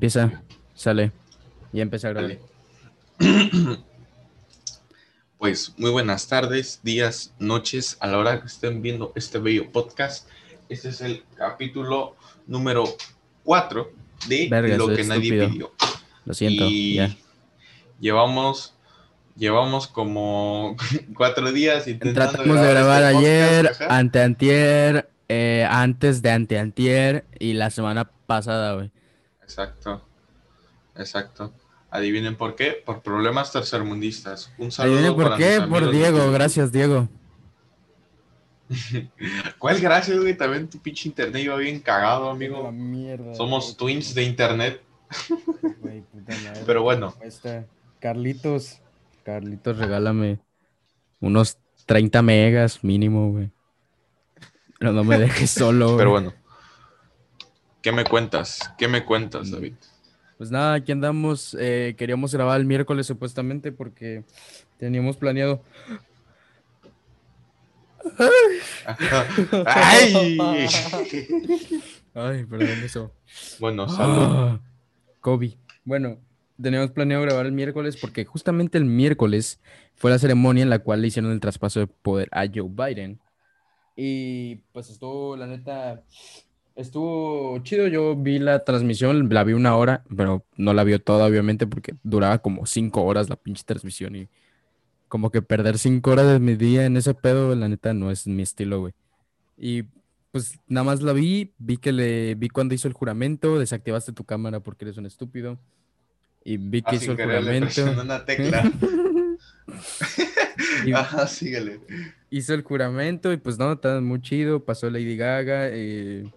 Empieza, sale. Ya empecé a grabar. Pues muy buenas tardes, días, noches, a la hora que estén viendo este bello podcast. Este es el capítulo número 4 de Verga, Lo que nadie estúpido. pidió. Lo siento, Y ya. llevamos, llevamos como cuatro días intentando Tratamos de grabar este ayer, podcast, anteantier, eh, antes de anteantier y la semana pasada, güey. Exacto, exacto. Adivinen por qué, por problemas tercermundistas. Un saludo ¿Adivinen por para qué? Por de Diego, gracias Diego. ¿Cuál gracias, güey? También tu pinche internet iba bien cagado, amigo. mierda. Somos twins de internet, Güey, puta madre. pero bueno, Carlitos, Carlitos, regálame unos 30 megas mínimo, güey. Pero no me dejes solo, güey. pero bueno. ¿Qué me cuentas? ¿Qué me cuentas, David? Pues nada, aquí andamos. eh, queríamos grabar el miércoles supuestamente porque teníamos planeado. ¡Ay! Ay, perdón eso. Bueno, salud. Ah, Kobe. Bueno, teníamos planeado grabar el miércoles porque justamente el miércoles fue la ceremonia en la cual le hicieron el traspaso de poder a Joe Biden. Y pues estuvo, la neta, estuvo chido. Yo vi la transmisión, la vi una hora, pero no la vio toda, obviamente, porque duraba como cinco horas la pinche transmisión. Y como que perder cinco horas de mi día en ese pedo, la neta, no es mi estilo, güey. Y pues nada más la vi, vi que le vi cuando hizo el juramento, desactivaste tu cámara porque eres un estúpido. Y vi que Ah, hizo sin el juramento. una tecla. Y- Ajá, síguele. hizo el juramento y pues no, está muy chido. Pasó Lady Gaga. eh,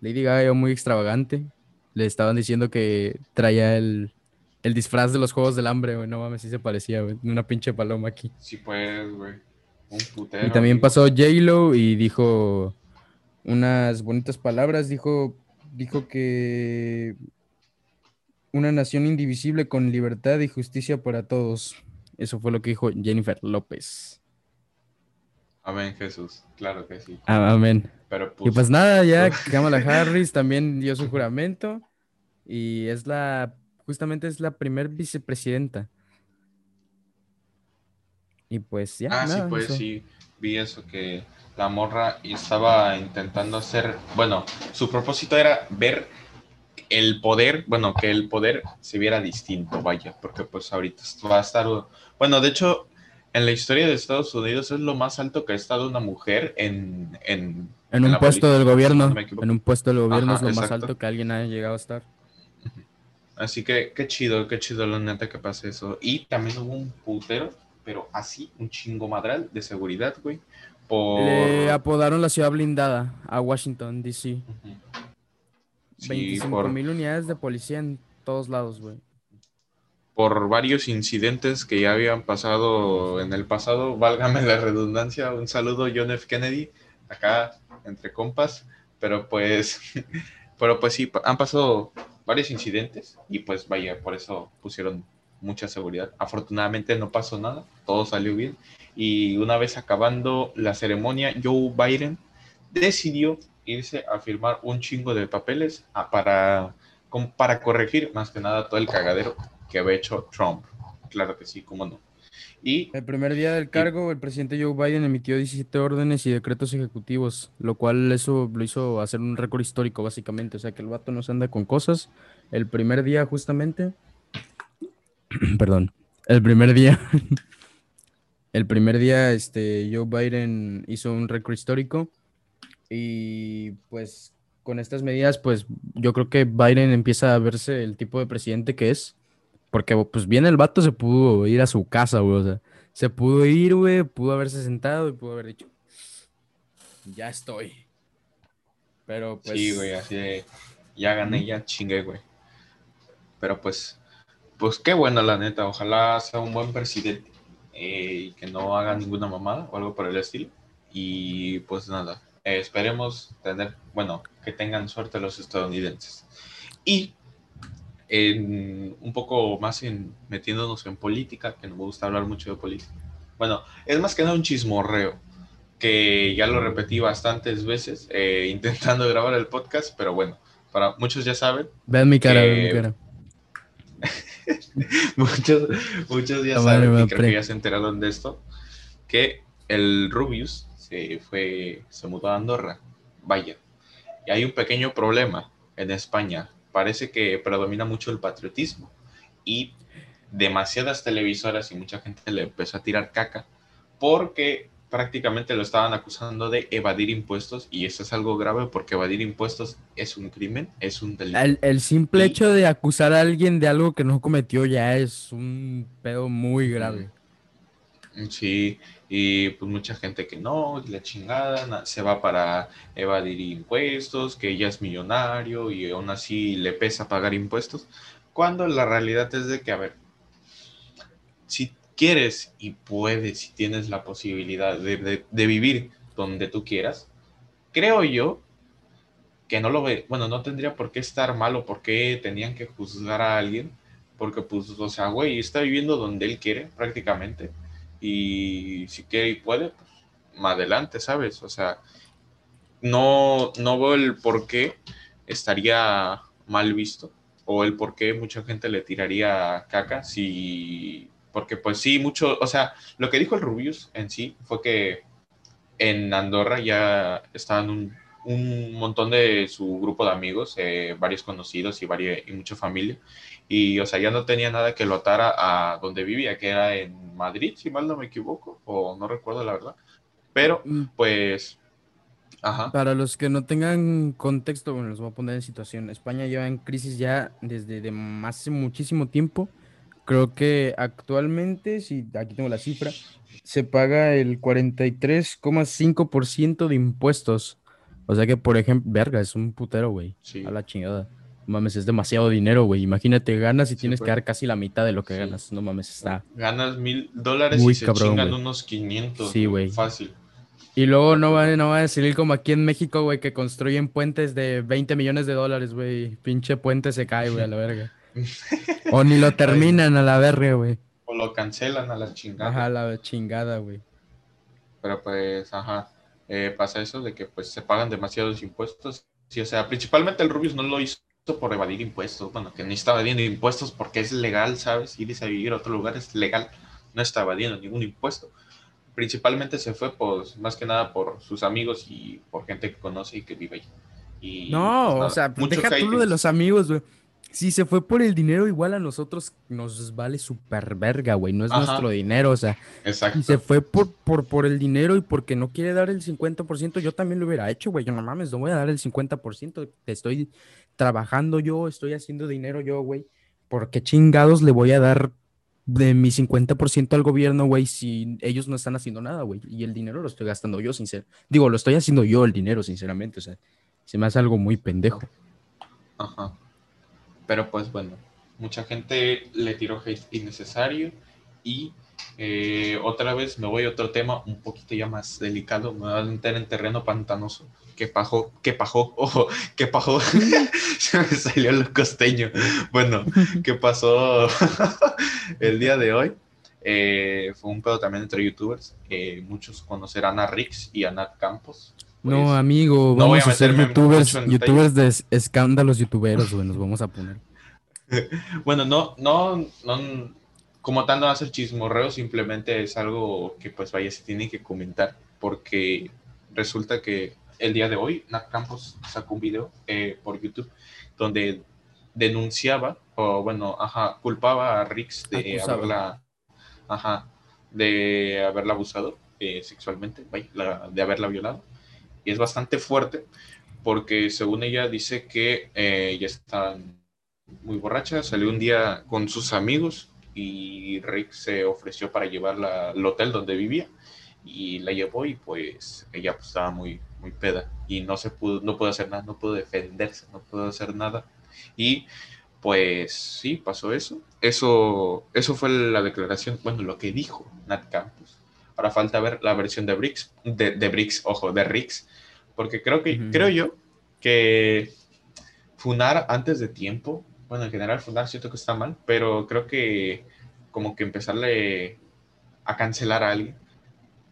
Lady Gaga era muy extravagante. Le estaban diciendo que traía el, el disfraz de los Juegos del Hambre, güey. No mames, sí se parecía, güey. Una pinche paloma aquí. Sí, pues, güey. Un putero. Y también amigo. pasó J-Lo y dijo unas bonitas palabras. Dijo, dijo que una nación indivisible con libertad y justicia para todos. Eso fue lo que dijo Jennifer López. Amén, Jesús. Claro que sí. Ah, Amén. Pero Y pues, pues nada, ya Kamala Harris también dio su juramento y es la, justamente es la primer vicepresidenta. Y pues ya, Ah, sí, pues eso. sí, vi eso que la morra estaba intentando hacer, bueno, su propósito era ver el poder, bueno, que el poder se viera distinto, vaya, porque pues ahorita va a estar, bueno, de hecho, en la historia de Estados Unidos es lo más alto que ha estado una mujer en, en, En un puesto política, del gobierno, no en un puesto del gobierno Ajá, es lo más alto que alguien haya llegado a estar. Así que qué chido, qué chido la neta que pase eso. Y también hubo un putero, pero así, un chingo madral de seguridad, güey, por... Le apodaron la ciudad blindada a Washington, D.C. Ujú. Sí, 25 por, mil unidades de policía en todos lados, güey. Por varios incidentes que ya habían pasado en el pasado, válgame la redundancia, un saludo John F. Kennedy, acá entre compas, pero pues, pero pues sí, han pasado varios incidentes y pues vaya, por eso pusieron mucha seguridad. Afortunadamente no pasó nada, todo salió bien y una vez acabando la ceremonia, Joe Biden decidió irse a firmar un chingo de papeles ah, para, para corregir más que nada todo el cagadero que había hecho Trump. Claro que sí, cómo no. Y El primer día del cargo, el presidente Joe Biden emitió 17 órdenes y decretos ejecutivos, lo cual eso lo hizo hacer un récord histórico, básicamente. O sea, que el vato no se anda con cosas. El primer día, justamente. Perdón. El primer día. el primer día, este, Joe Biden hizo un récord histórico. Y pues con estas medidas, pues yo creo que Biden empieza a verse el tipo de presidente que es. Porque pues bien el vato se pudo ir a su casa, güey. O sea, se pudo ir, güey, pudo haberse sentado y pudo haber dicho, ya estoy. Pero pues... sí, güey, así de, ya gané, ya chingué, güey. Pero pues, pues qué bueno, la neta. Ojalá sea un buen presidente eh, y que no haga ninguna mamada o algo por el estilo. Y pues nada, eh, esperemos tener, bueno, que tengan suerte los estadounidenses. Y en, un poco más en metiéndonos en política, que no me gusta hablar mucho de política. Bueno, es más que nada un chismorreo, que ya lo repetí bastantes veces eh, intentando grabar el podcast, pero bueno, para muchos ya saben. Vean mi cara, vean mi cara. muchos, muchos ya saben, y creo que ya se enteraron de esto, que el Rubius se fue, se mudó a Andorra. Vaya. Y hay un pequeño problema en España. Parece que predomina mucho el patriotismo. Y demasiadas televisoras y mucha gente le empezó a tirar caca porque prácticamente lo estaban acusando de evadir impuestos y eso es algo grave porque evadir impuestos es un crimen, es un delito. El, simple hecho de acusar a alguien de algo que no cometió ya es un pedo muy grave. Sí, y pues mucha gente que no, la chingada, se va para evadir impuestos, que ella es millonario y aún así le pesa pagar impuestos, cuando la realidad es de que, a ver, si quieres y puedes, si tienes la posibilidad de, vivir donde tú quieras, creo yo que no lo ve, bueno, no tendría por qué estar mal o por qué tenían que juzgar a alguien, porque pues, o sea, güey, está viviendo donde él quiere prácticamente, y si quiere y puede, pues, más adelante, ¿sabes? O sea, no, no veo el por qué estaría mal visto, o el por qué mucha gente le tiraría caca si porque pues sí, mucho, o sea, lo que dijo el Rubius en sí fue que en Andorra ya estaban un, un montón de su grupo de amigos, eh, varios conocidos y, varios, y mucha familia, y o sea, ya no tenía nada que lo atara a donde vivía, que era en Madrid, si mal no me equivoco, o no recuerdo la verdad, pero mm. pues... Ajá. Para los que no tengan contexto, bueno, los voy a poner en situación. España lleva en crisis ya desde de hace muchísimo tiempo Creo que actualmente, si aquí tengo la cifra, se paga el 43,5% de impuestos. O sea que, por ejemplo, verga, es un putero, güey. A la chingada. No mames, es demasiado dinero, güey. Imagínate, ganas y tienes que dar casi la mitad de lo que ganas. No mames, está. Ganas mil dólares y se chingan unos 500. Sí, güey. Fácil. Y luego no va, no va a decir como aquí en México, güey, que construyen puentes de 20 millones de dólares, güey. Pinche puente se cae, güey, a la verga. o ni lo terminan a la verga, güey. O lo cancelan a la chingada. Ajá, a la chingada, güey. Pero pues, ajá, eh, pasa eso de que pues se pagan demasiados impuestos. Sí, o sea, principalmente el Rubius no lo hizo por evadir impuestos. Bueno, que ni estaba evadiendo impuestos porque es legal, ¿sabes? Irse a vivir a otro lugar es legal. No está evadiendo ningún impuesto. Principalmente se fue, pues, más que nada por sus amigos y por gente que conoce y que vive ahí. Y, no, pues, o sea, deja tú lo de los amigos, güey. Si se fue por el dinero, igual a nosotros nos vale súper verga, güey. No es nuestro dinero, o sea. Exacto. Si se fue por, por, por el dinero y porque no quiere dar el 50%, yo también lo hubiera hecho, güey. Yo no mames, no voy a dar el 50%. Estoy trabajando yo, estoy haciendo dinero yo, güey. ¿Por qué chingados le voy a dar de mi 50% al gobierno, güey, si ellos no están haciendo nada, güey? Y el dinero lo estoy gastando yo, sinceramente. Digo, lo estoy haciendo yo el dinero, sinceramente. O sea, se me hace algo muy pendejo. Ajá. Pero pues bueno, mucha gente le tiró hate innecesario y eh, otra vez me voy a otro tema un poquito ya más delicado, me voy a meter en terreno pantanoso. ¿Qué pajó? ¿Qué pajó? Ojo, ¿qué pajó? Se me salió lo costeño. Bueno, ¿qué pasó el día de hoy? Eh, fue un pedo también entre youtubers. muchos conocerán a Rix y a Nat Campos no, pues, amigo, vamos a, ser youtubers, youtubers de escándalos youtuberos, güey, nos vamos a poner. bueno, no, no, no, como tal no va a ser chismorreo, simplemente es algo que pues vaya, se tiene que comentar, porque resulta que el día de hoy Nat Campos sacó un video eh, por YouTube donde denunciaba, o bueno, ajá, culpaba a Rix de haberla, ajá, de haberla abusado eh, sexualmente, de haberla violado es bastante fuerte porque según ella dice que eh, ella está muy borracha, salió un día con sus amigos y Rick se ofreció para llevarla al hotel donde vivía y la llevó y pues ella pues, estaba muy muy peda y no se pudo no pudo hacer nada, no pudo defenderse, no pudo hacer nada y pues sí, pasó eso. Eso eso fue la declaración, bueno, lo que dijo Nat Campos. Ahora falta ver la versión de Bricks, de, de ojo, de Rix, porque creo que, creo yo que funar antes de tiempo, bueno, en general funar siento que está mal, pero creo que como que empezarle a cancelar a alguien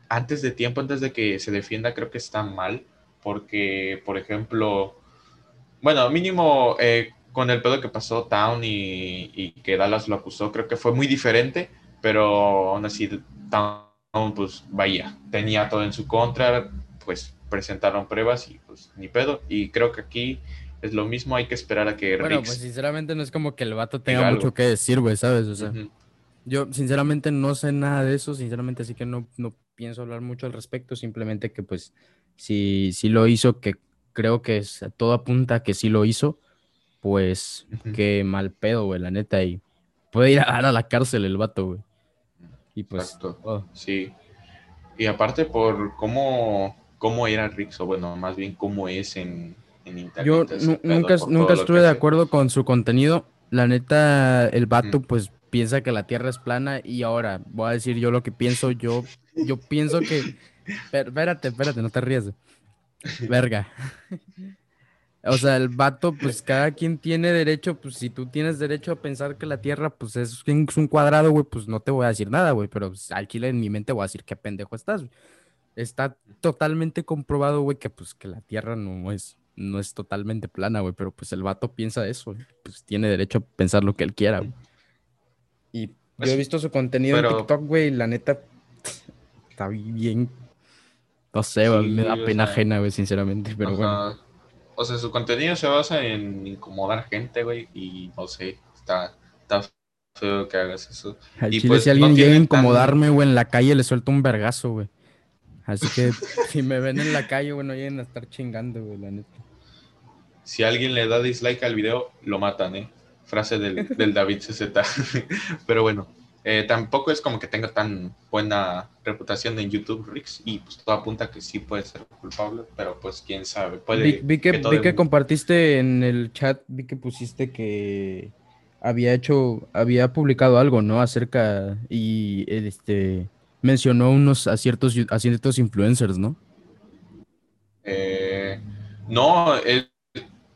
antes de tiempo, antes de que se defienda, creo que está mal, porque, por ejemplo, bueno, mínimo eh, con el pedo que pasó Town y, y, que Dallas lo acusó, creo que fue muy diferente, pero aún así Town, pues vaya, tenía todo en su contra, pues presentaron pruebas y pues ni pedo. Y creo que aquí es lo mismo, hay que esperar a que Bueno, pues sinceramente no es como que el vato tenga mucho que decir, güey, ¿sabes? O sea, yo sinceramente no sé nada de eso, sinceramente así que no, no pienso hablar mucho al respecto, simplemente que pues si, si lo hizo, que creo que es, todo apunta que sí lo hizo, pues qué mal pedo, güey, la neta, y puede ir a, a la cárcel el vato, güey. Y pues... Oh. Sí. Y aparte por cómo, cómo era Rix, o bueno, más bien cómo es en, internet. Yo nunca, nunca estuve de acuerdo con su contenido. La neta, el vato, pues piensa que la Tierra es plana y ahora voy a decir yo lo que pienso. Yo, yo pienso que... Espérate, espérate, no te rías. Verga. O sea, el vato, pues cada quien tiene derecho, pues si tú tienes derecho a pensar que la Tierra, pues es, un cuadrado, güey, pues no te voy a decir nada, güey, pero pues, al chile en mi mente voy a decir qué pendejo estás. Está totalmente comprobado, güey, que pues que la Tierra no es, no es totalmente plana, güey, pero pues el vato piensa eso, pues tiene derecho a pensar lo que él quiera, güey. Y yo he pues, visto su contenido en TikTok, güey, y la neta está bien, no sé, me da pena ajena, güey, sinceramente, pero bueno. O sea, su contenido se basa en incomodar gente, güey, y no sé, está, está feo que hagas eso. Al y chile, pues, si alguien llega a incomodarme, güey, en la calle le suelto un vergazo, güey. Así que si me ven en la calle, güey, no lleguen a estar chingando, güey, la neta. Si alguien le da dislike al video, lo matan, ¿eh? Frase del, del David CZ. Pero bueno, eh, tampoco es como que tenga tan buena reputación en YouTube, Rix, y pues todo apunta que sí puede ser culpable, pero pues quién sabe. Puede vi, que, vi que compartiste en el chat, vi que pusiste que había hecho, había publicado algo, ¿no? Acerca y este mencionó unos a ciertos, a ciertos influencers, ¿no? Eh, no, el,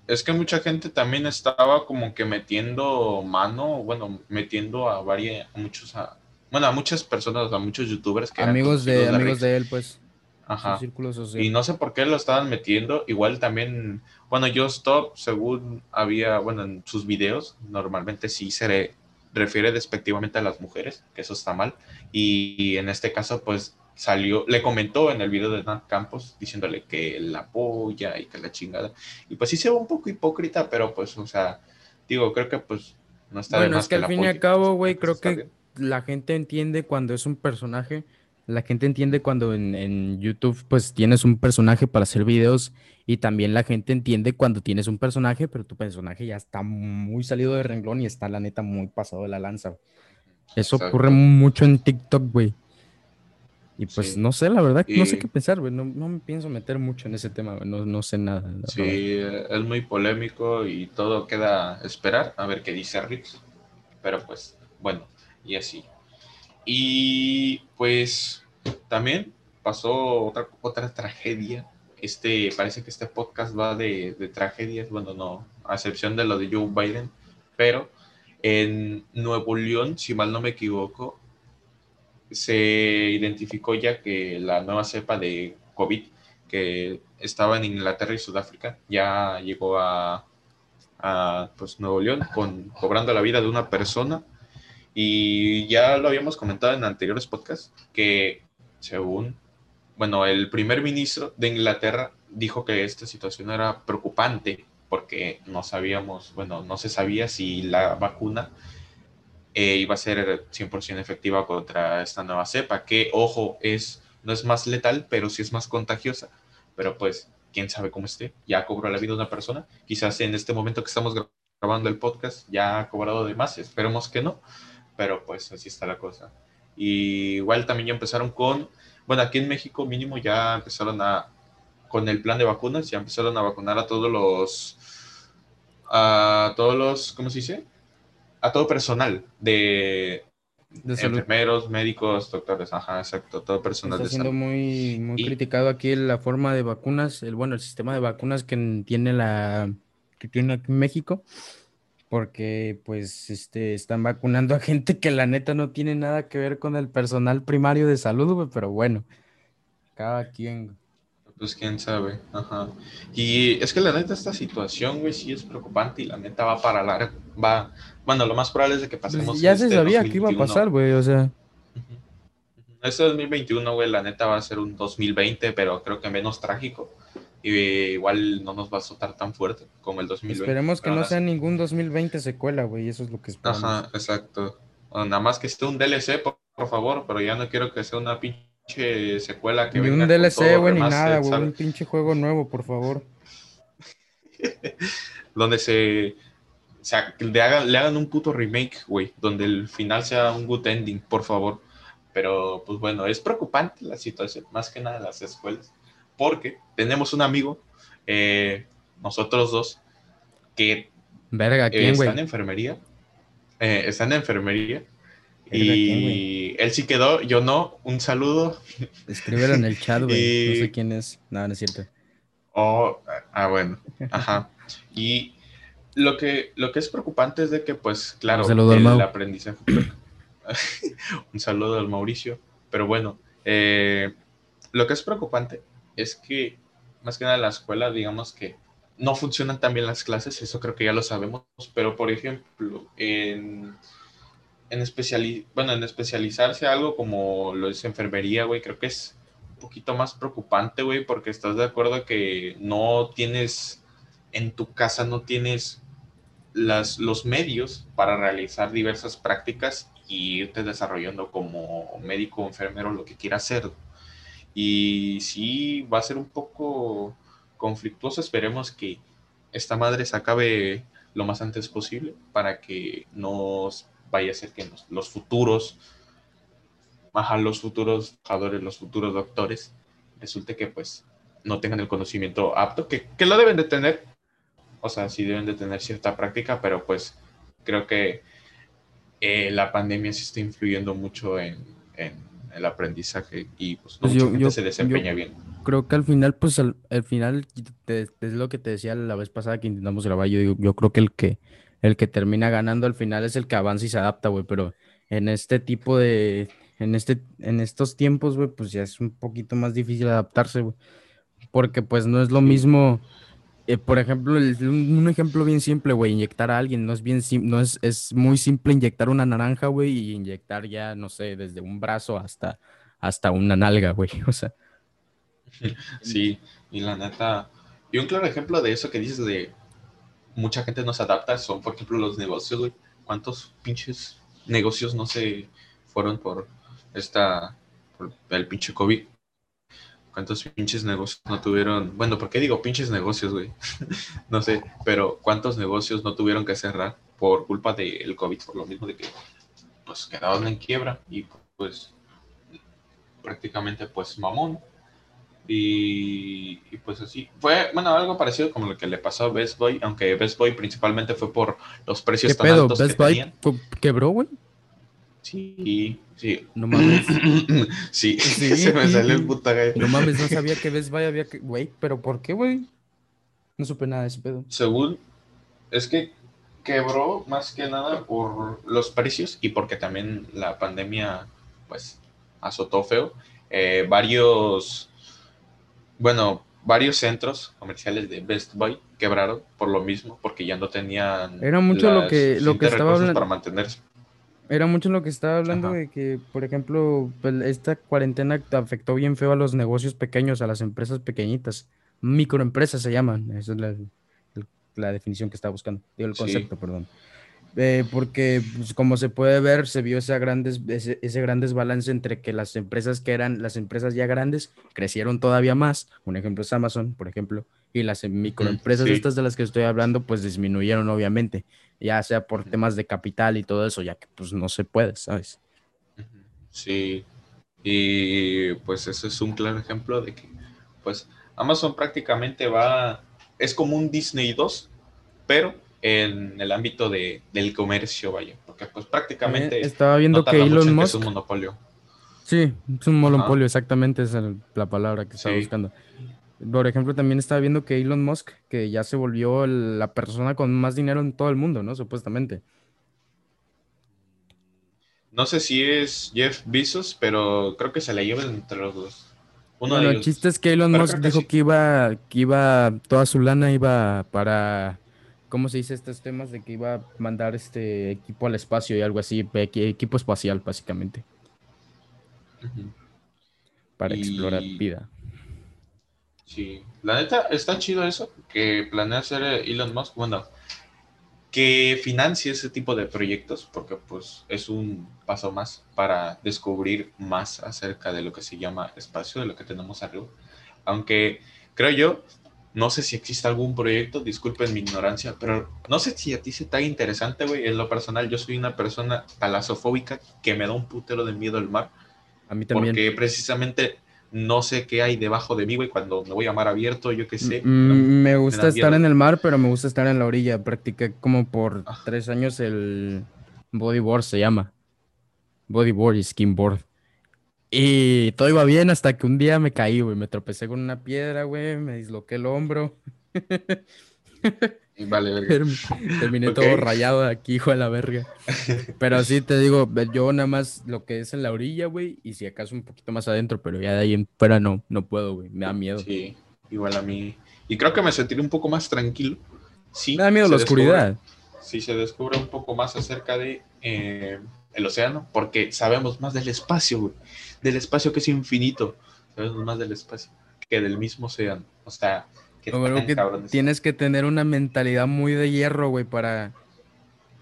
es que mucha gente también estaba como que metiendo mano, bueno, metiendo a varios, a muchos, a, bueno, a muchas personas, a muchos youtubers que amigos de, amigos de él, pues. Ajá. Y no sé por qué lo estaban metiendo. Igual también, bueno, yo Stop, según había, bueno, en sus videos, normalmente sí se refiere despectivamente a las mujeres, que eso está mal. y en este caso, pues salió, le comentó en el video de Nat Campos diciéndole que la apoya y que la chingada. Y pues sí se ve un poco hipócrita, pero pues, o sea, digo, creo que pues no está bueno, de más es que, al fin y al cabo, güey, creo que la gente entiende cuando es un personaje, la gente entiende cuando en, en, YouTube pues tienes un personaje para hacer videos y también la gente entiende cuando tienes un personaje, pero tu personaje ya está muy salido de renglón y está la neta muy pasado de la lanza. Eso ocurre mucho en TikTok, güey. Y pues no sé, la verdad, no sé qué pensar, güey. No, me pienso meter mucho en ese tema, güey. No, sé nada. Sí, es muy polémico y todo queda esperar a ver qué dice Rix. Pero pues, bueno, y así. Y pues también pasó otra, otra tragedia. Este, parece que este podcast va de, de tragedias, bueno, no, a excepción de lo de Joe Biden, pero en Nuevo León, si mal no me equivoco, se identificó ya que la nueva cepa de COVID que estaba en Inglaterra y Sudáfrica ya llegó a, pues, Nuevo León con, cobrando la vida de una persona. Y ya lo habíamos comentado en anteriores podcasts que según, bueno, el primer ministro de Inglaterra dijo que esta situación era preocupante porque no sabíamos, bueno, no se sabía si la vacuna eh, iba a ser 100% efectiva contra esta nueva cepa, que, ojo, es, no es más letal, pero sí es más contagiosa. Pero pues, quién sabe cómo esté. Ya cobró la vida una persona. Quizás en este momento que estamos grabando el podcast ya ha cobrado de más. Esperemos que no. Pero pues así está la cosa. Y igual también ya empezaron con, bueno, aquí en México mínimo ya empezaron a, con el plan de vacunas, ya empezaron a vacunar a todos los, a todos los, ¿cómo se dice? a todo personal de, enfermeros, médicos, doctores, ajá, exacto, todo personal Está siendo muy, muy criticado aquí la forma de vacunas, el bueno, el sistema de vacunas que tiene la que tiene aquí México, porque pues este están vacunando a gente que la neta no tiene nada que ver con el personal primario de salud, pero bueno, cada quien. Pues quién sabe, ajá. Y es que la neta esta situación, güey, sí es preocupante y la neta va para largo, va, bueno, lo más probable es de que Pues pasemos ya se este sabía que iba a 2021. pasar, güey, o sea. Este 2021, güey, la neta va a ser un 2020, pero creo que menos trágico. Y igual no nos va a azotar tan fuerte como el 2020. Esperemos que no sea ningún 2020 secuela, güey, eso es lo que esperamos. Ajá, exacto. O nada más que esté un DLC, por, por favor, pero ya no quiero que sea una pinche secuela que Ni venga un DLC, güey, ni nada, güey, ¿sabes? un pinche juego nuevo, por favor. Donde se, se le, hagan, le hagan un puto remake, güey, donde el final sea un good ending, por favor. Pero, pues bueno, es preocupante la situación, más que nada las escuelas, porque tenemos un amigo, eh, nosotros dos, que Verga, eh, ¿quién, está güey? en enfermería, eh, está en enfermería, Verga, ¿quién, y él sí quedó, yo no, un saludo, Escríbelo en el chat, güey. No sé quién es. No, no es cierto. Oh, ah, bueno, ajá. Y lo que, lo que es preocupante es de que, pues, claro, Un saludo al el Mau. aprendizaje. Un saludo al Mauricio. Pero bueno, eh, lo que es preocupante es que, más que nada, en la escuela, digamos que no funcionan tan bien las clases, eso creo que ya lo sabemos, pero por ejemplo, en, en, especiali- bueno, en especializarse algo como lo es enfermería, güey, creo que es un poquito más preocupante, güey, porque estás de acuerdo que no tienes, en tu casa no tienes las, los medios para realizar diversas prácticas y irte desarrollando como médico enfermero lo que quieras hacer. Y sí, va a ser un poco conflictuoso. Esperemos que esta madre se acabe lo más antes posible para que nos vaya a ser que los futuros, ajá, los futuros trabajadores, los futuros doctores, resulte que pues no tengan el conocimiento apto, que, que lo deben de tener, o sea, sí deben de tener cierta práctica, pero pues creo que eh, la pandemia sí está influyendo mucho en, en el aprendizaje y pues no Pues mucha yo- gente yo- se desempeña yo- bien. Creo que al final, pues al, al final, es lo que te decía la vez pasada que intentamos grabar. Yo digo, yo creo que el que el que termina ganando al final es el que avanza y se adapta, güey. Pero en este tipo de, en este, en estos tiempos, güey, pues ya es un poquito más difícil adaptarse, güey. Porque pues no es lo mismo. Eh, por ejemplo, un, ejemplo bien simple, güey, inyectar a alguien, no es bien no es, es muy simple inyectar una naranja, güey, y inyectar ya, no sé, desde un brazo hasta, hasta una nalga, güey. O sea, Sí, y la neta, y un claro ejemplo de eso que dices de mucha gente no se adapta son, por ejemplo, los negocios, güey. ¿Cuántos pinches negocios no se fueron por esta, por el pinche COVID? ¿Cuántos pinches negocios no tuvieron? Bueno, ¿por qué digo pinches negocios, güey? no sé, pero ¿cuántos negocios no tuvieron que cerrar por culpa del COVID? Por lo mismo de que, pues, quedaron en quiebra y, pues, prácticamente, pues, mamón. Y, y, pues así. Fue, bueno, algo parecido como lo que le pasó a Best Boy, aunque Best Boy principalmente fue por los precios ¿qué tan pedo? altos Best que Buy tenían. quebró, güey. Sí, sí. No mames. sí, Sí. se me salió el puta gallo. No mames, no sabía que Best Buy había que. Güey, pero ¿por qué, güey? No supe nada de ese pedo. Según, es que quebró más que nada por los precios y porque también la pandemia, pues, azotó feo. Eh, varios, bueno, varios centros comerciales de Best Buy quebraron por lo mismo, porque ya no tenían Era mucho lo que- lo que estaba hablando- para mantenerse. Era mucho lo que estaba hablando Ajá. de que, por ejemplo, pues, esta cuarentena afectó bien feo a los negocios pequeños, a las empresas pequeñitas. Microempresas se llaman. Esa es la, la definición que estaba buscando. Digo, el Sí. concepto, perdón. Eh, porque, pues, como se puede ver, se vio ese gran, des- ese, ese gran desbalance entre que las empresas que eran las empresas ya grandes crecieron todavía más. Un ejemplo es Amazon, por ejemplo, y las em- microempresas sí. estas de las que estoy hablando, pues disminuyeron, obviamente, ya sea por temas de capital y todo eso, ya que pues no se puede, ¿sabes? Sí, y pues ese es un claro ejemplo de que pues Amazon prácticamente va, es como un Disney 2, pero en el ámbito de, del comercio, vaya, porque pues prácticamente Eh, estaba viendo no que Elon que Musk. es un monopolio. Sí, es un monopolio, exactamente, es la palabra que estaba Sí. buscando. Por ejemplo, también estaba viendo que Elon Musk, que ya se volvió la persona con más dinero en todo el mundo, ¿no? Supuestamente. No sé si es Jeff Bezos, pero creo que se le llevan entre los dos. Uno Bueno, de el chiste es que Elon Pero Musk que dijo sí. que iba, que iba, toda su lana iba para, ¿cómo se dice estos temas? De que iba a mandar este equipo al espacio y algo así, equi- equipo espacial, básicamente, para explorar vida. Sí, la neta está chido eso, que planea hacer eh, Elon Musk, bueno, que financie ese tipo de proyectos, porque pues es un paso más para descubrir más acerca de lo que se llama espacio, de lo que tenemos arriba. Aunque creo yo, no sé si existe algún proyecto, disculpen mi ignorancia, pero no sé si a ti se te haga interesante, güey. En lo personal, yo soy una persona talasofóbica que me da un putero de miedo el mar. A mí también. Porque precisamente no sé qué hay debajo de mí, güey, cuando me voy a mar abierto, yo qué sé. Mm, me da gusta estar en el mar, pero me gusta estar en la orilla. Practiqué como por Ah. tres años el bodyboard, se llama. Bodyboard y skimboard. Y todo iba bien hasta que un día me caí, güey. Me tropecé con una piedra, güey. Me disloqué el hombro. Vale, verga. Terminé todo rayado de aquí, hijo de la verga. Pero sí te digo, yo nada más lo que es en la orilla, güey. Y si acaso un poquito más adentro, pero ya de ahí en fuera no, no puedo, güey. Me da miedo. Sí, igual a mí. Y creo que me sentiré un poco más tranquilo. Sí, Me da miedo la oscuridad. Si se descubre un poco más acerca de eh, el océano, porque sabemos más del espacio, güey. Del espacio que es infinito. Sabemos más del espacio que del mismo océano. O sea, que que tienes que tener una mentalidad muy de hierro, güey, para,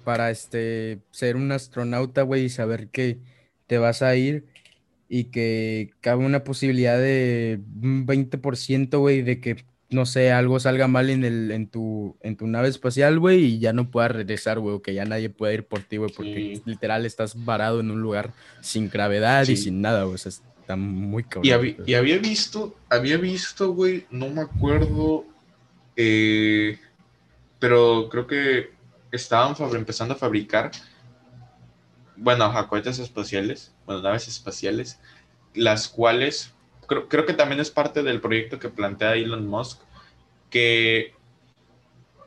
para este, ser un astronauta, güey, y saber que te vas a ir y que cabe una posibilidad de un 20%, güey, de que, no sé, algo salga mal en, el, en, tu, en tu nave espacial, güey, y ya no puedas regresar, güey, o que ya nadie pueda ir por ti, güey, porque Sí. literal estás varado en un lugar sin gravedad y sin nada, güey, o sea, está muy cabrón. Y, había visto, había visto, güey, no me acuerdo, eh, pero creo que estaban empezando a fabricar, bueno, cohetes espaciales, bueno, naves espaciales, las cuales, creo, creo que también es parte del proyecto que plantea Elon Musk, que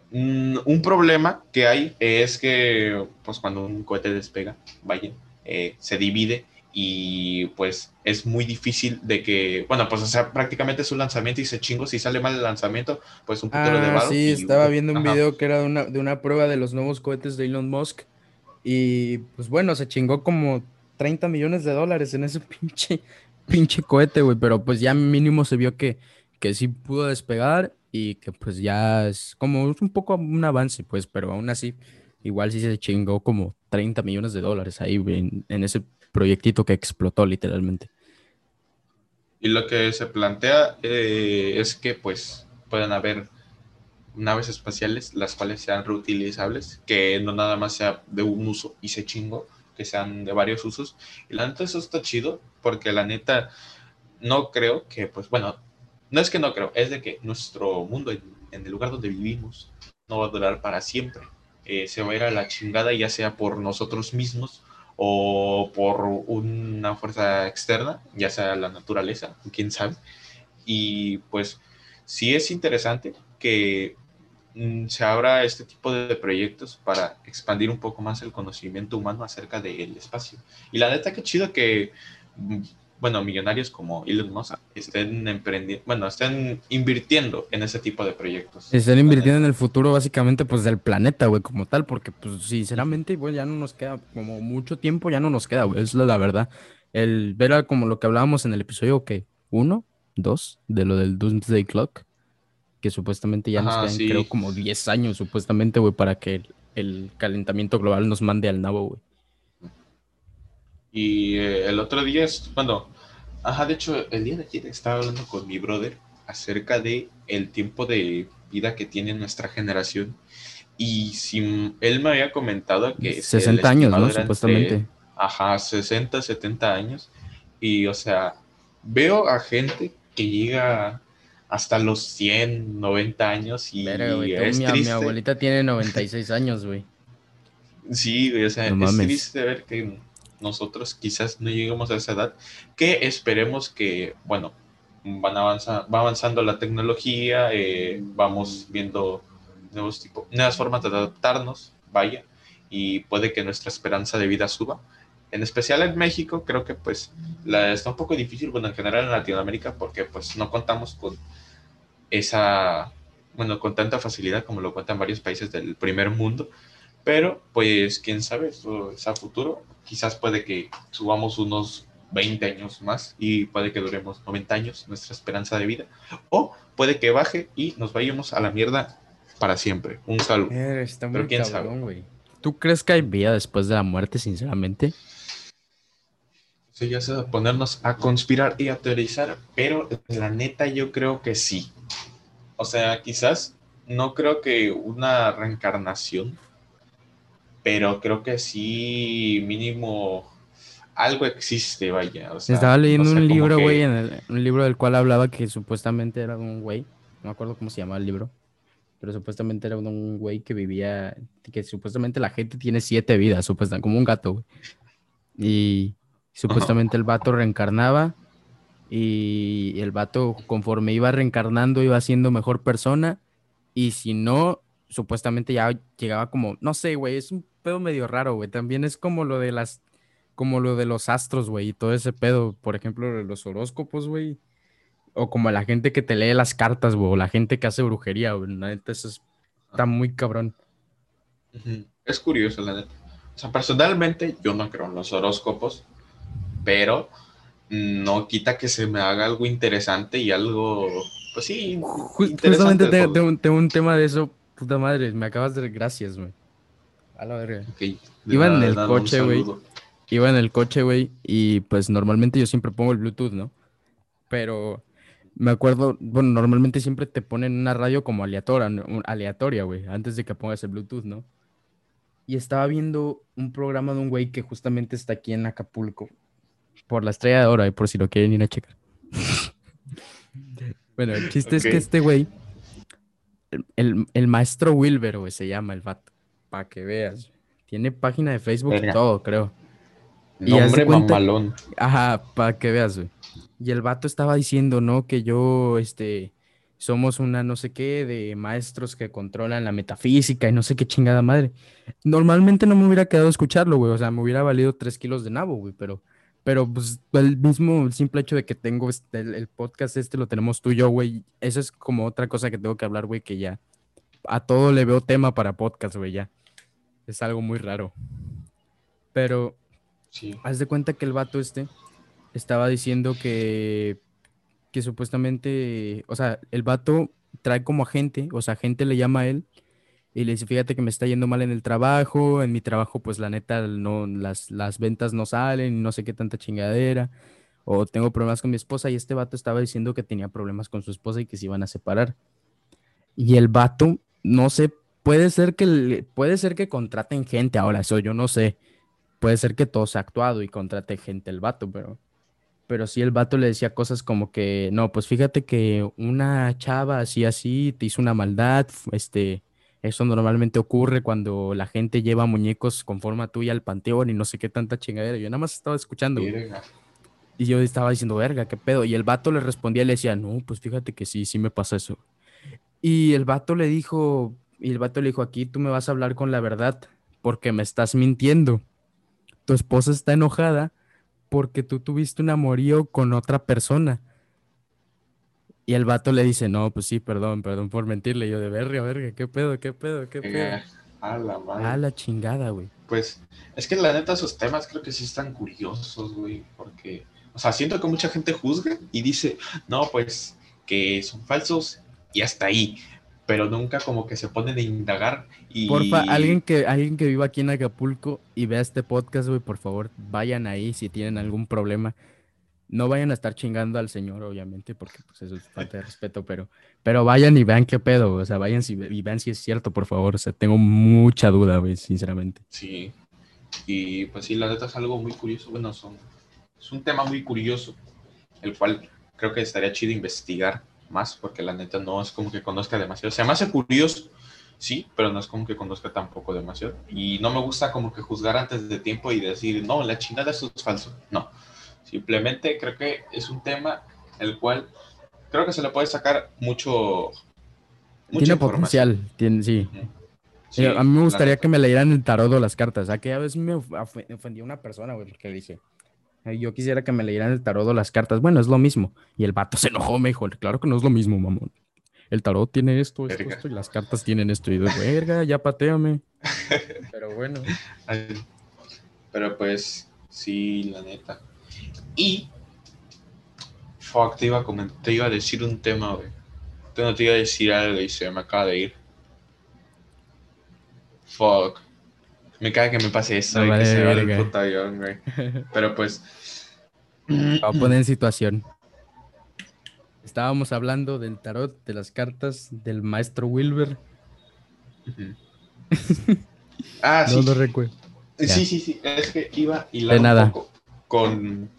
mm, un problema que hay es que, pues cuando un cohete despega, vaya, eh, se divide y pues es muy difícil de que, bueno, pues o sea, prácticamente es un lanzamiento y se chingo, si sale mal el lanzamiento, pues un putero de Ah, varo. sí, y- estaba viendo un video que era de una, de una prueba de los nuevos cohetes de Elon Musk. Y pues bueno, se chingó como 30 millones de dólares en ese pinche, pinche cohete, güey. Pero pues ya mínimo se vio que, que sí pudo despegar y que pues ya es como un poco un avance, pues, pero aún así, igual sí se chingó como 30 millones de dólares ahí, güey, en, en ese proyectito que explotó literalmente. Y lo que se plantea eh, es que pues puedan haber naves espaciales las cuales sean reutilizables, que no nada más sea de un uso y se chingo, que sean de varios usos. Y la neta eso está chido, porque la neta no creo que, pues bueno, no es que no creo, es de que nuestro mundo en, el lugar donde vivimos no va a durar para siempre. Eh, se va a ir a la chingada ya sea por nosotros mismos o por una fuerza externa, ya sea la naturaleza, quién sabe. Y pues sí es interesante que mm, se abra este tipo de proyectos para expandir un poco más el conocimiento humano acerca del espacio. Y la neta, qué chido que, mm, bueno, millonarios como Elon Musk estén emprendiendo, bueno, estén invirtiendo en ese tipo de proyectos. Están invirtiendo en el futuro básicamente pues del planeta, güey, como tal, porque pues sinceramente, güey, ya no nos queda como mucho tiempo, ya no nos queda, güey, es la, la verdad. El ver como lo que hablábamos en el episodio, que uno, dos, de lo del Doomsday Clock, que supuestamente ya nos quedan, sí. creo, como 10 años, supuestamente, güey, para que el, el calentamiento global nos mande al nabo, güey. Y eh, el otro día, bueno, ajá, de hecho, el día de ayer estaba hablando con mi brother acerca de el tiempo de vida que tiene nuestra generación. Y si él me había comentado que el 60 años, ¿no? era entre, Supuestamente. Ajá, 60, 70 años. Y, o sea, veo a gente que llega hasta los 100, 90 años y Verga, güey, es mi, mi triste. abuelita tiene 96 años, güey. Sí, güey, o sea, No es mames. triste ver que nosotros quizás no lleguemos a esa edad, que esperemos que, bueno, van avanza, va avanzando la tecnología, eh, vamos viendo nuevos tipos, nuevas formas de adaptarnos, vaya, y puede que nuestra esperanza de vida suba. en especial en México, creo que pues la, está un poco difícil, bueno, en general en Latinoamérica, porque pues no contamos con esa, bueno, con tanta facilidad como lo cuentan varios países del primer mundo, pero pues quién sabe, eso es a futuro, quizás puede que subamos unos 20 años más y puede que duremos 90 años nuestra esperanza de vida, o puede que baje y nos vayamos a la mierda para siempre. Un saludo. Eh, está muy quién cabrón, güey. ¿Tú crees que hay vida después de la muerte, sinceramente? Sí, ya se va a ponernos a conspirar y a teorizar, pero la neta yo creo que sí. O sea, quizás no creo que una reencarnación, pero creo que sí, mínimo algo existe, vaya. Estaba leyendo un libro, güey, un libro del cual hablaba que supuestamente era un güey, no me acuerdo cómo se llamaba el libro, pero supuestamente era un güey que vivía, que supuestamente la gente tiene siete vidas, supuestamente, como un gato, güey. Y supuestamente el vato reencarnaba y el vato conforme iba reencarnando iba siendo mejor persona y si no, supuestamente ya llegaba como, no sé, güey, es un pedo medio raro, güey. También es como lo de las, como lo de los astros, güey, y todo ese pedo, por ejemplo, los horóscopos, güey o como la gente que te lee las cartas, güey, o la gente que hace brujería, güey. La neta, eso está muy cabrón. Es curioso, la neta. O sea, personalmente yo no creo en los horóscopos, pero no quita que se me haga algo interesante y algo, pues sí. Justamente tengo, un tema de eso, puta madre, me acabas de... Gracias, güey. A la verga. Iba en el coche, güey. Iba en el coche, güey, y pues normalmente yo siempre pongo el Bluetooth, ¿no? Pero me acuerdo, bueno, normalmente siempre te ponen una radio como aleatoria, aleatoria, güey, antes de que pongas el Bluetooth, ¿no? Y estaba viendo un programa de un güey que justamente está aquí en Acapulco, por la estrella de oro, y por si lo quieren ir a checar. bueno, el chiste es que este güey, el, maestro Wilber, güey, se llama el vato, para que veas. Tiene página de Facebook y todo, creo. Nombre mamalón. Ajá, para que veas, güey. Y el vato estaba diciendo, ¿no? Que yo, este, somos una no sé qué de maestros que controlan la metafísica y no sé qué chingada madre. Normalmente no me hubiera quedado a escucharlo, güey. O sea, me hubiera valido tres kilos de nabo, güey. Pero, pero pues el mismo, el simple hecho de que tengo este, el, podcast este lo tenemos tú y yo, güey. Eso es como otra cosa que tengo que hablar, güey, que ya a todo le veo tema para podcast, güey, ya. Es algo muy raro. Pero, sí. haz de cuenta que el vato este estaba diciendo que, que supuestamente, o sea, el vato trae como agente, o sea, gente le llama a él y le dice, fíjate que me está yendo mal en el trabajo, en mi trabajo pues la neta no, las, las ventas no salen, no sé qué tanta chingadera, o tengo problemas con mi esposa y este vato estaba diciendo que tenía problemas con su esposa y que se iban a separar. Y el vato, no sé, puede ser que, puede ser que contraten gente ahora, eso yo no sé, puede ser que todo sea actuado y contrate gente el vato, pero pero sí el vato le decía cosas como que, no, pues fíjate que una chava así, así, te hizo una maldad, este, eso normalmente ocurre cuando la gente lleva muñecos con forma tuya al panteón y no sé qué tanta chingadera. Yo nada más estaba escuchando. Y yo estaba diciendo, verga, qué pedo. Y el vato le respondía, le decía, no, pues fíjate que sí, sí me pasa eso. Y el vato le dijo, y el vato le dijo, aquí tú me vas a hablar con la verdad porque me estás mintiendo. Tu esposa está enojada porque tú tuviste un amorío con otra persona. Y el vato le dice, no, pues sí, perdón, perdón por mentirle. yo de verga, verga, qué pedo, qué pedo, qué pedo. a la madre. A la chingada, güey. Pues es que la neta esos temas creo que sí están curiosos, güey, porque, o sea, siento que mucha gente juzga y dice, no, pues que son falsos y hasta ahí pero nunca como que se ponen a indagar y... Porfa, alguien que, alguien que viva aquí en Acapulco y vea este podcast, güey, por favor, vayan ahí si tienen algún problema. No vayan a estar chingando al señor, obviamente, porque pues eso es falta de respeto, pero, pero vayan y vean qué pedo, o sea, vayan y vean si es cierto, por favor, o sea, tengo mucha duda, güey, sinceramente. Sí, y pues sí, la neta es algo muy curioso, bueno, son, es un tema muy curioso, el cual creo que estaría chido investigar más, porque la neta no es como que conozca demasiado. Se me hace curioso, sí, pero no es como que conozca tampoco demasiado. Y no me gusta como que juzgar antes de tiempo y decir, no, la chingada eso es falso. No, simplemente creo que es un tema el cual creo que se le puede sacar mucho... Tiene potencial, tiene, sí. Sí, Eh, a mí me gustaría que me leyeran el tarot o las cartas. O sea, que a veces me of- of- ofendía una persona, güey, porque dije, "Ay, yo quisiera que me leyeran el tarot o las cartas. Bueno, es lo mismo. Y el vato se enojó, me dijo, claro que no es lo mismo, mamón. El tarot tiene esto, esto, esto, y las cartas tienen esto. Y yo, verga, ya pateame. Pero bueno. Pero pues, sí, la neta. Y. Fuck, te iba a comentar, te iba a decir un tema, güey. Te no te iba a decir algo y se me acaba de ir. Fuck. Me cae que me pase No güey, que se va el puto avión, güey. Pero pues. Voy a poner en situación. Estábamos hablando del tarot, de las cartas, del maestro Wilber. Ah, sí. No lo recuerdo. Ya. Sí, sí, sí, es que iba hilado De un nada. con,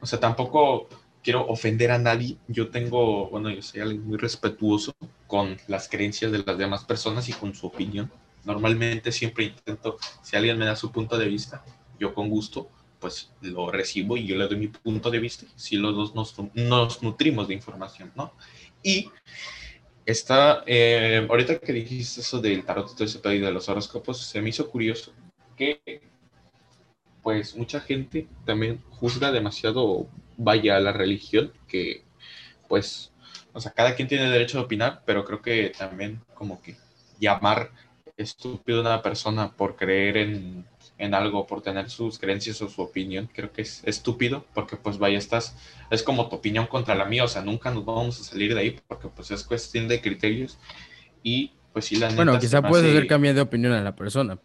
o sea, tampoco quiero ofender a nadie. Yo tengo, bueno, yo soy alguien muy respetuoso con las creencias de las demás personas y con su opinión. Normalmente siempre intento, si alguien me da su punto de vista, yo con gusto, pues lo recibo y yo le doy mi punto de vista. Si los dos nos, nos nutrimos de información, ¿no? Y está, eh, ahorita que dijiste eso del tarot todo ese pedo y de los horóscopos, se me hizo curioso que pues mucha gente también juzga demasiado, vaya, a la religión, que pues, o sea, cada quien tiene derecho a opinar, pero creo que también como que llamar estúpido una persona por creer en, en algo, por tener sus creencias o su opinión, creo que es estúpido, porque pues vaya, estás, es como tu opinión contra la mía, o sea, nunca nos vamos a salir de ahí, porque pues es cuestión de criterios y pues sí, la neta Bueno, quizá puedes hace- hacer cambiar de opinión a la persona.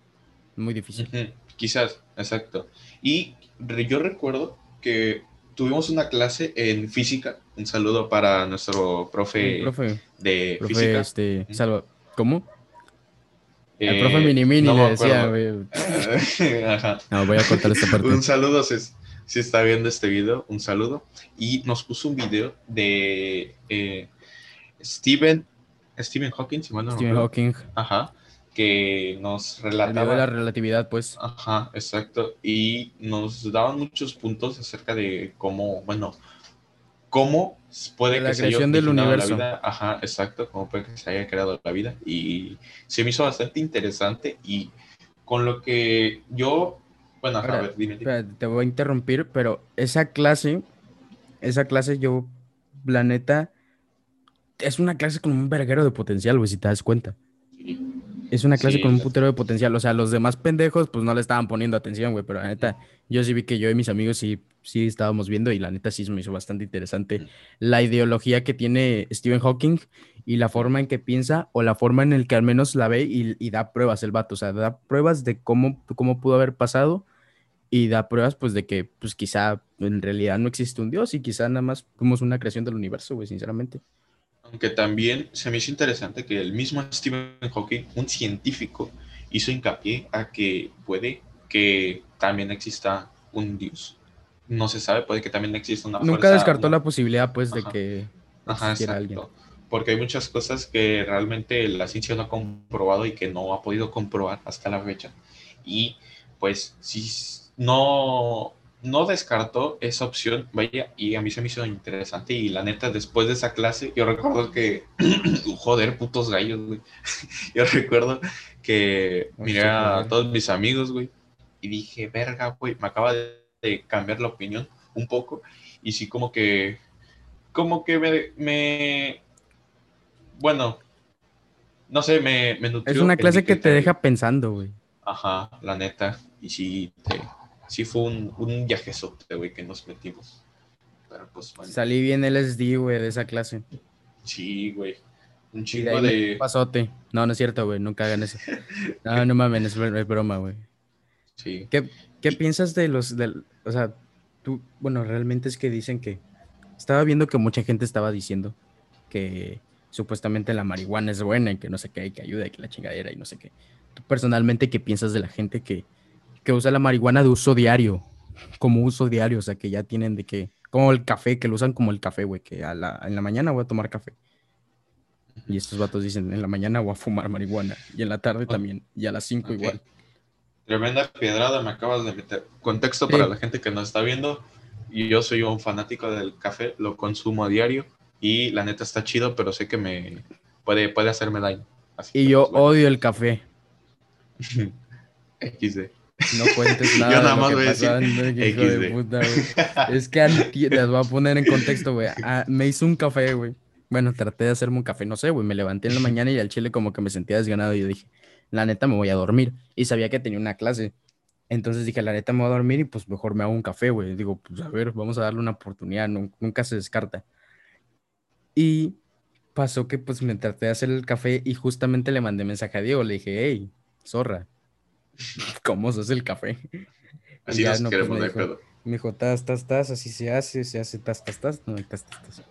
Muy difícil. Quizás, exacto. Y yo recuerdo que tuvimos una clase en física. Un saludo para nuestro profe, profe, de profe, física. este. Salva, ¿cómo? El Eh, profe Mini Mini no le decía. Ajá. No, voy a cortar esta parte. Un saludo si, si está viendo este video, un saludo. Y nos puso un video de eh, Stephen, Stephen Hawking, si mal no Stephen recuerdo. Hawking. Ajá. Que nos El video de la relataba relatividad, pues. Ajá, exacto. Y nos daban muchos puntos acerca de cómo, bueno, cómo puede la que se haya del universo. la vida. Ajá, exacto, cómo puede que se haya creado la vida. Y se me hizo bastante interesante y con lo que yo, bueno, Ahora, a ver, dime, te voy a interrumpir, pero esa clase, esa clase yo, la neta, es una clase con un verguero de potencial, güey, si te das cuenta. Sí. Es una clase Sí, con un putero de potencial. O sea, los demás pendejos, pues no le estaban poniendo atención, güey. Pero la neta, yo sí vi que yo y mis amigos sí, sí estábamos viendo y la neta sí me hizo bastante interesante la ideología que tiene Stephen Hawking y la forma en que piensa o la forma en el que al menos la ve y, y da pruebas el vato. O sea, da pruebas de cómo, cómo pudo haber pasado y da pruebas, pues, de que, pues, quizá en realidad no existe un Dios y quizá nada más fuimos una creación del universo, güey, sinceramente. Aunque también se me hizo interesante que el mismo Stephen Hawking, un científico, hizo hincapié a que puede que también exista un Dios. No se sabe, puede que también exista una Nunca fuerza, descartó una- la posibilidad, pues, de que Ajá, existiera alguien. Porque hay muchas cosas que realmente la ciencia no ha comprobado y que no ha podido comprobar hasta la fecha. Y pues si no, no descartó esa opción, vaya, y a mí se me hizo interesante. Y la neta, después de esa clase, yo recuerdo que, joder, putos gallos, güey. Yo recuerdo que miré a todos mis amigos, güey, y dije, verga, güey, me acaba de, de cambiar la opinión un poco. Y sí, como que, como que me, me bueno, no sé, me, me nutrió Es una clase que te deja pensando, güey. Ajá, la neta. Y sí, te- sí fue un, un viajezote, güey, que nos metimos. Pero pues, bueno, Salí bien LSD, güey, de esa clase. sí, güey. Un de chingo me de... pasote. No, no es cierto, güey. Nunca hagan eso. No, no mames, es broma, güey. Sí. ¿Qué, qué piensas de los, del, o sea, tú, bueno, realmente es que dicen que, estaba viendo que mucha gente estaba diciendo que supuestamente la marihuana es buena y que no sé qué, y que ayuda y que la chingadera y no sé qué. Tú personalmente, ¿qué piensas de la gente que, que usa la marihuana de uso diario? Como uso diario, o sea, que ya tienen de que, como el café, que lo usan como el café, güey, que a la, en la mañana voy a tomar café. Y estos vatos dicen, en la mañana voy a fumar marihuana. Y en la tarde también. Y a las 5 Ok. igual. Tremenda piedrada me acabas de meter. Contexto Sí. para la gente que nos está viendo. Yo soy un fanático del café, lo consumo a diario. Y la neta está chido, pero sé que me puede, puede hacerme daño. Así Y yo pues, bueno. odio el café. XD. No cuentes nada Yo nada más voy a decir. Es que les voy a poner en contexto, güey. Ah, me hizo un café, güey. Bueno, traté de hacerme un café, no sé, güey. Me levanté en la mañana y al chile como que me sentía desganado y yo dije, la neta me voy a dormir. Y sabía que tenía una clase. Entonces dije, la neta me voy a dormir y pues mejor me hago un café, güey. Digo, pues a ver, vamos a darle una oportunidad, nun- nunca se descarta. Y pasó que pues me traté de hacer el café y justamente le mandé mensaje a Diego. Le dije, hey, zorra, ¿cómo se hace el café? Así ya, nos no, pues, queremos, me hay dijo, pedo. me dijo, tas, tas, tas, así se hace, se hace tas, tas, tas, no, tas, tas, tas.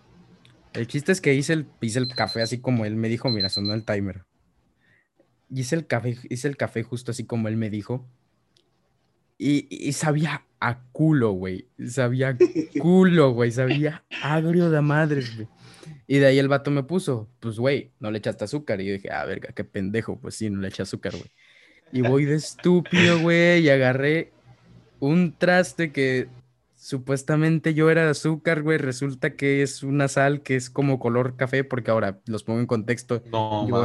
El chiste es que hice el, hice el café así como él me dijo, mira, sonó el timer. Hice el café, hice el café justo así como él me dijo. Y, y sabía a culo, güey. Sabía a culo, güey. Sabía agrio de madres, güey. Y de ahí el vato me puso, pues, güey, no le echaste azúcar. Y yo dije, ah, verga, qué pendejo. Pues sí, no le eché azúcar, güey. Y voy de estúpido, güey, y agarré un traste que supuestamente yo era de azúcar, güey. Resulta que es una sal que es como color café, porque ahora los pongo en contexto. No, Yo.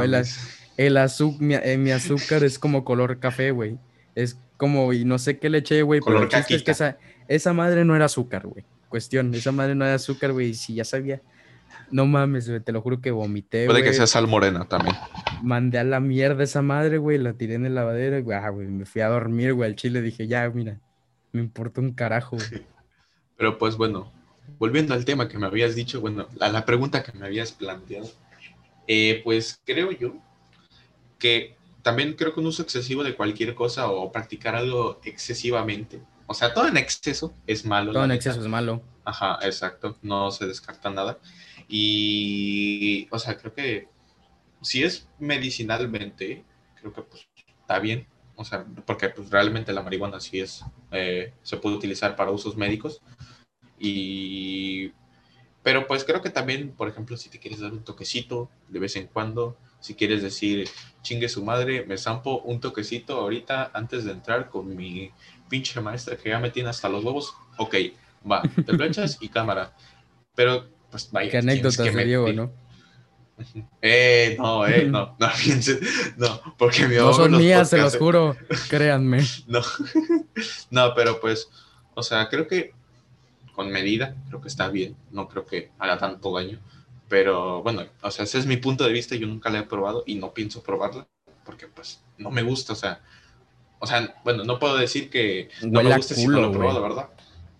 El azúcar, mi, eh, mi azúcar es como color café, güey. Es como, y no sé qué le eché, güey, pero el chiste es que esa, esa madre no era azúcar, güey. Cuestión, esa madre no era azúcar, güey. Y si ya sabía, no mames, güey, te lo juro que vomité, Puede que sea sal morena también. Mandé a la mierda esa madre, güey, la tiré en el lavadero, y, güey, ah, güey, me fui a dormir, güey, al chile dije, ya, mira, me importa un carajo, güey. Pero pues bueno, volviendo al tema que me habías dicho, bueno, a la pregunta que me habías planteado, eh, pues creo yo que también creo que un uso excesivo de cualquier cosa o practicar algo excesivamente, o sea, todo en exceso es malo. Todo en exceso es malo. Ajá, exacto, no se descarta nada. Y, o sea, creo que si es medicinalmente, creo que pues está bien, o sea, porque pues realmente la marihuana sí es, eh, se puede utilizar para usos médicos. Y, pero pues creo que también, por ejemplo, si te quieres dar un toquecito de vez en cuando, si quieres decir, chingue su madre, me zampo un toquecito ahorita antes de entrar con mi pinche maestra que ya me tiene hasta los huevos, ok, va, te lo echas y cámara. Pero, pues vaya. Qué anécdotas que Diego, meter- ¿no? Eh, no, eh, no, no, fíjense, no, porque mi No son mías, se los juro, créanme. No, no, pero pues, o sea, creo que con medida, creo que está bien, no creo que haga tanto daño, pero bueno, o sea, ese es mi punto de vista, yo nunca la he probado y no pienso probarla, porque pues no me gusta, o sea, o sea, bueno, no puedo decir que no Huele me a guste si no lo he probado. ¿verdad?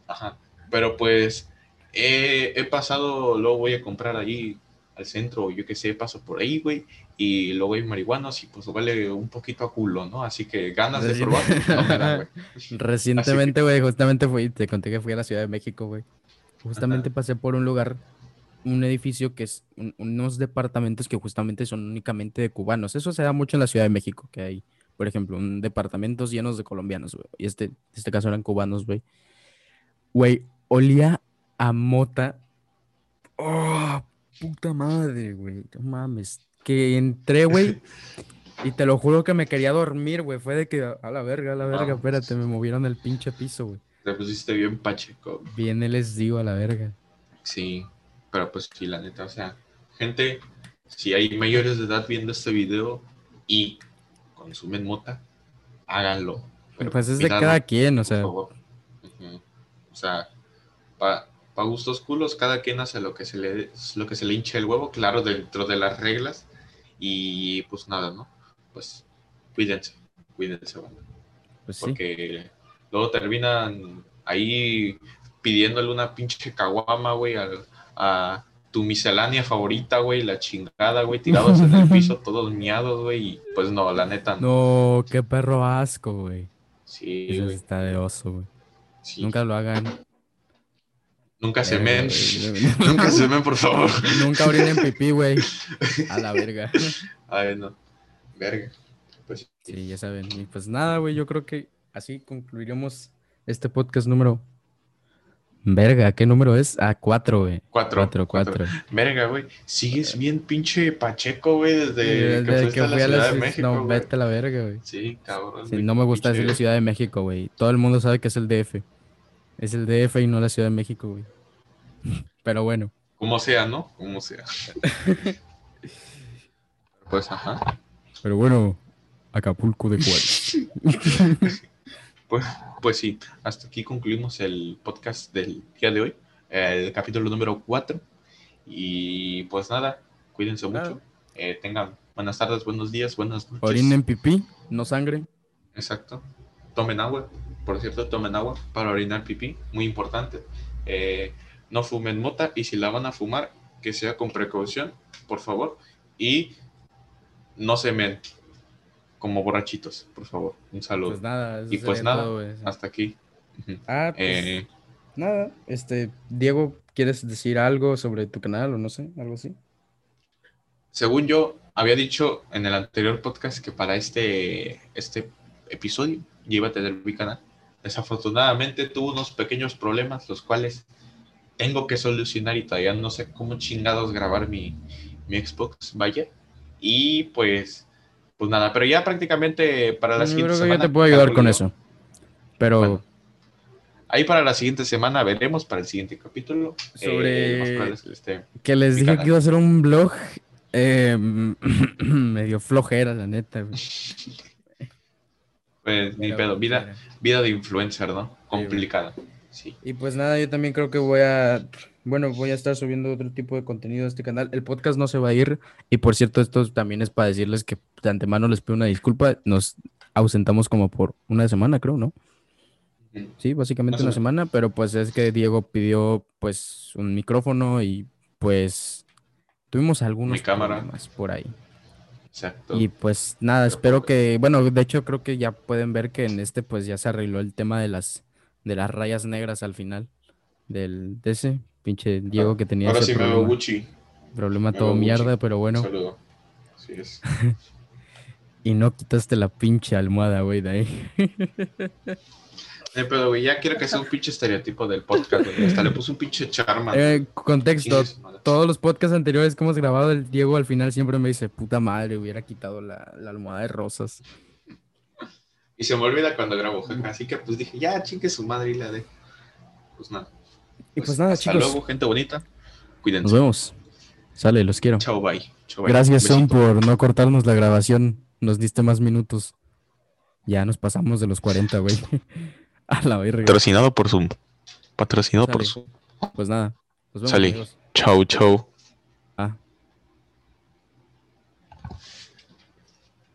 Ajá, pero pues he, he pasado, luego voy a comprar ahí al centro, o yo qué sé, paso por ahí, güey, y luego hay marihuanos y pues huele un poquito a culo, ¿no? Así que ganas de probar, no me güey. Recientemente, güey, justamente fui, te conté que fui a la Ciudad de México, güey. Justamente Ajá. pasé por un lugar, un edificio que es un- unos departamentos que justamente son únicamente de cubanos. Eso se da mucho en la Ciudad de México, que hay, por ejemplo, un departamentos llenos de colombianos, güey. Y este, en este caso eran cubanos, güey. Güey, olía a mota. Oh, puta madre, güey. No mames. Que entré, güey. Y te lo juro que me quería dormir, güey. Fue de que a la verga, a la verga, Ah, espérate, me movieron el pinche piso, güey. Te pusiste bien pacheco. Viene les digo a la verga. Sí, pero pues sí, la neta, o sea, gente, si hay mayores de edad viendo este video y consumen mota, háganlo. Pero Pues es de cada quien, o por sea, favor. O sea, para gustos culos, cada quien hace lo que se le lo que se le hinche el huevo, claro, dentro de las reglas. Y pues nada, ¿no? Pues cuídense, cuídense, banda. pues sí. Porque luego terminan ahí pidiéndole una pinche caguama, güey, al- a tu miscelánea favorita, güey, la chingada, güey, tirados en el piso, todos miados, güey, y pues no, la neta, no. No, qué perro asco, güey. Sí, Eso güey, está de oso, güey. sí. Nunca lo hagan. Nunca se Eh, men. Nunca se men, por favor. Nunca orinen pipí, güey. A la verga. Ay, no. Verga. Pues Sí, ya saben. Y pues nada, güey, yo creo que así concluiremos este podcast número. Verga, ¿qué número es? Ah, cuatro, güey. cuatro. Cuatro, cuatro. Verga, güey. Sigues bien pinche pacheco, güey, desde Desde que fuiste a la Ciudad de México, No, güey. vete a la verga, güey. Sí, cabrón. Sí, no me gusta pinche- decirle Ciudad de México, güey. Todo el mundo sabe que es el DF. Es el DF y no la Ciudad de México, güey. Pero bueno, Como sea, ¿no? Como sea. pues, ajá. pero bueno. Acapulco de Juárez. Pues, pues sí, hasta aquí concluimos el podcast del día de hoy, el capítulo número 4. Y pues nada, cuídense mucho. eh, tengan buenas tardes, buenos días, buenas noches. Orinen pipí, no sangre. Exacto. Tomen agua. Por cierto, tomen agua para orinar pipí. Muy importante. Eh, no fumen mota y si la van a fumar, que sea con precaución, por favor. Y no se men como borrachitos, por favor. Un saludo. Pues nada. y pues nada, todo, hasta aquí. Ah, pues Eh, nada. Este, Diego, ¿quieres decir algo sobre tu canal o no sé? Algo así. según yo, había dicho en el anterior podcast que para este, este episodio ya iba a tener mi canal. Desafortunadamente tuve unos pequeños problemas, los cuales tengo que solucionar y todavía no sé cómo chingados grabar mi, mi Xbox, vaya. Y pues, pues nada, pero ya prácticamente para la Yo siguiente creo que yo semana. te puedo ayudar con eso. Pero Bueno, Ahí para la siguiente semana veremos para el siguiente capítulo. Sobre- Eh, lo más probable es que les dije canal. que iba a hacer un blog eh, medio flojera, la neta. pues, ni pedo, vida, vida de influencer, ¿no? Complicada. Sí. Y pues nada, yo también creo que voy a, bueno, voy a estar subiendo otro tipo de contenido a este canal. El podcast no se va a ir. Y por cierto, esto también es para decirles que de antemano les pido una disculpa. Nos ausentamos como por una semana, creo, ¿no? Sí, básicamente una semana, pero pues es que Diego pidió pues un micrófono y pues tuvimos algunos cámara. problemas por ahí. Exacto. Y pues nada, espero que, bueno, de hecho creo que ya pueden ver que en este pues ya se arregló el tema de las de las rayas negras al final del de ese pinche Diego que tenía Ahora ese sí me veo problema, Gucci. problema me todo mierda, pero bueno, saludo. Así es. y no quitaste la pinche almohada, güey, de ahí. Eh, pero güey, ya quiero que sea un pinche estereotipo del podcast, güey. Hasta le puse un pinche charma. Eh, contexto, todos los podcasts anteriores que hemos grabado, el Diego al final siempre me dice, puta madre, hubiera quitado la, la almohada de rosas. Y se me olvida cuando grabo. Así que pues dije, ya chingue su madre y la de. Pues nada. Y pues nada, hasta chicos, luego, gente bonita. nos Cuídense. vemos. Sale, los quiero. Chao, bye. Chao, bye. Gracias, Son, por no cortarnos la grabación. Nos diste más minutos. Ya nos pasamos de los 40, güey. A la verga. Patrocinado por Zoom. Patrocinado por. Zoom. Pues nada. Nos vemos, Sale. Chau, chau.